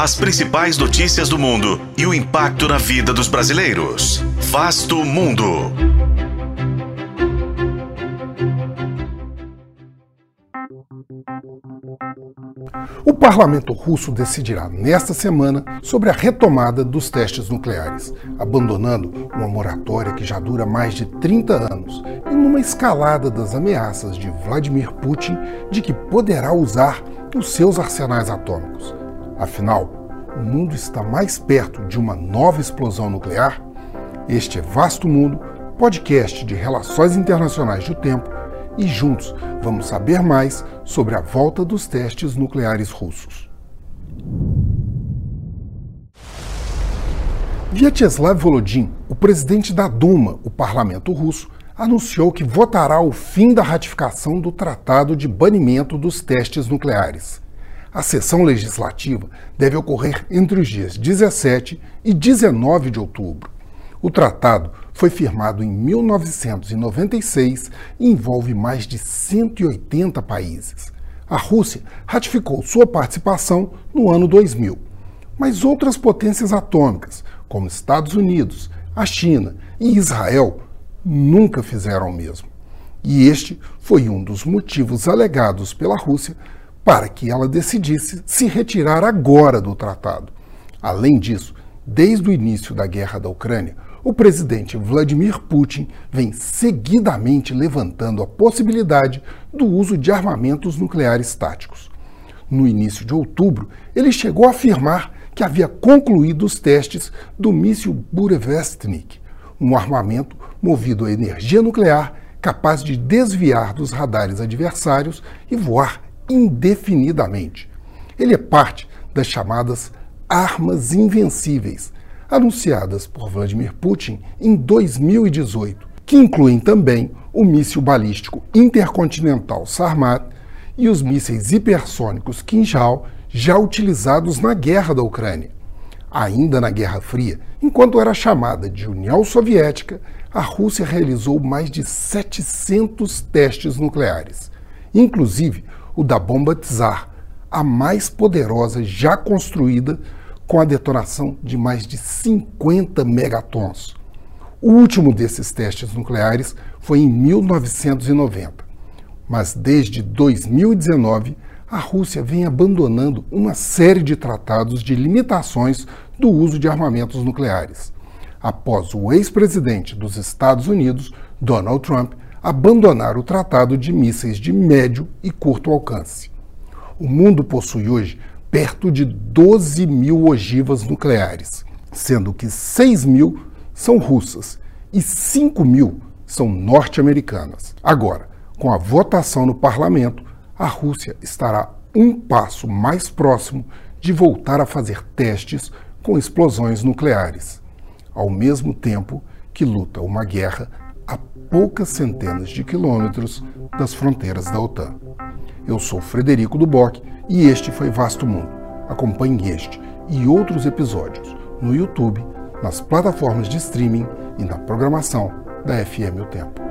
As principais notícias do mundo e o impacto na vida dos brasileiros. Vasto Mundo. O parlamento russo decidirá nesta semana sobre a retomada dos testes nucleares, abandonando uma moratória que já dura mais de 30 anos e numa escalada das ameaças de Vladimir Putin de que poderá usar os seus arsenais atômicos. Afinal, o mundo está mais perto de uma nova explosão nuclear? Este é Vasto Mundo, podcast de relações internacionais do tempo e juntos vamos saber mais sobre a volta dos testes nucleares russos. Vyacheslav Volodin, o presidente da Duma, o parlamento russo, anunciou que votará o fim da ratificação do Tratado de Banimento dos Testes Nucleares. A sessão legislativa deve ocorrer entre os dias 17 e 19 de outubro. O tratado foi firmado em 1996 e envolve mais de 180 países. A Rússia ratificou sua participação no ano 2000. Mas outras potências atômicas, como Estados Unidos, a China e Israel, nunca fizeram o mesmo. E este foi um dos motivos alegados pela Rússia para que ela decidisse se retirar agora do tratado. Além disso, desde o início da guerra da Ucrânia, o presidente Vladimir Putin vem seguidamente levantando a possibilidade do uso de armamentos nucleares táticos. No início de outubro, ele chegou a afirmar que havia concluído os testes do míssil Burevestnik, um armamento movido a energia nuclear capaz de desviar dos radares adversários e voar indefinidamente. Ele é parte das chamadas armas invencíveis, anunciadas por Vladimir Putin em 2018, que incluem também o míssil balístico intercontinental Sarmat e os mísseis hipersônicos Kinjal já utilizados na guerra da Ucrânia. Ainda na Guerra Fria, enquanto era chamada de União Soviética, a Rússia realizou mais de 700 testes nucleares, inclusive o da bomba Tsar, a mais poderosa já construída com a detonação de mais de 50 megatons. O último desses testes nucleares foi em 1990. Mas desde 2019, a Rússia vem abandonando uma série de tratados de limitações do uso de armamentos nucleares. Após o ex-presidente dos Estados Unidos, Donald Trump, abandonar o tratado de mísseis de médio e curto alcance. O mundo possui hoje perto de 12 mil ogivas nucleares, sendo que 6 mil são russas e 5 mil são norte-americanas. Agora, com a votação no parlamento, a Rússia estará um passo mais próximo de voltar a fazer testes com explosões nucleares, ao mesmo tempo que luta uma guerra a poucas centenas de quilômetros das fronteiras da OTAN. Eu sou Frederico Duboc e este foi Vasto Mundo. Acompanhe este e outros episódios no YouTube, nas plataformas de streaming e na programação da FM O Tempo.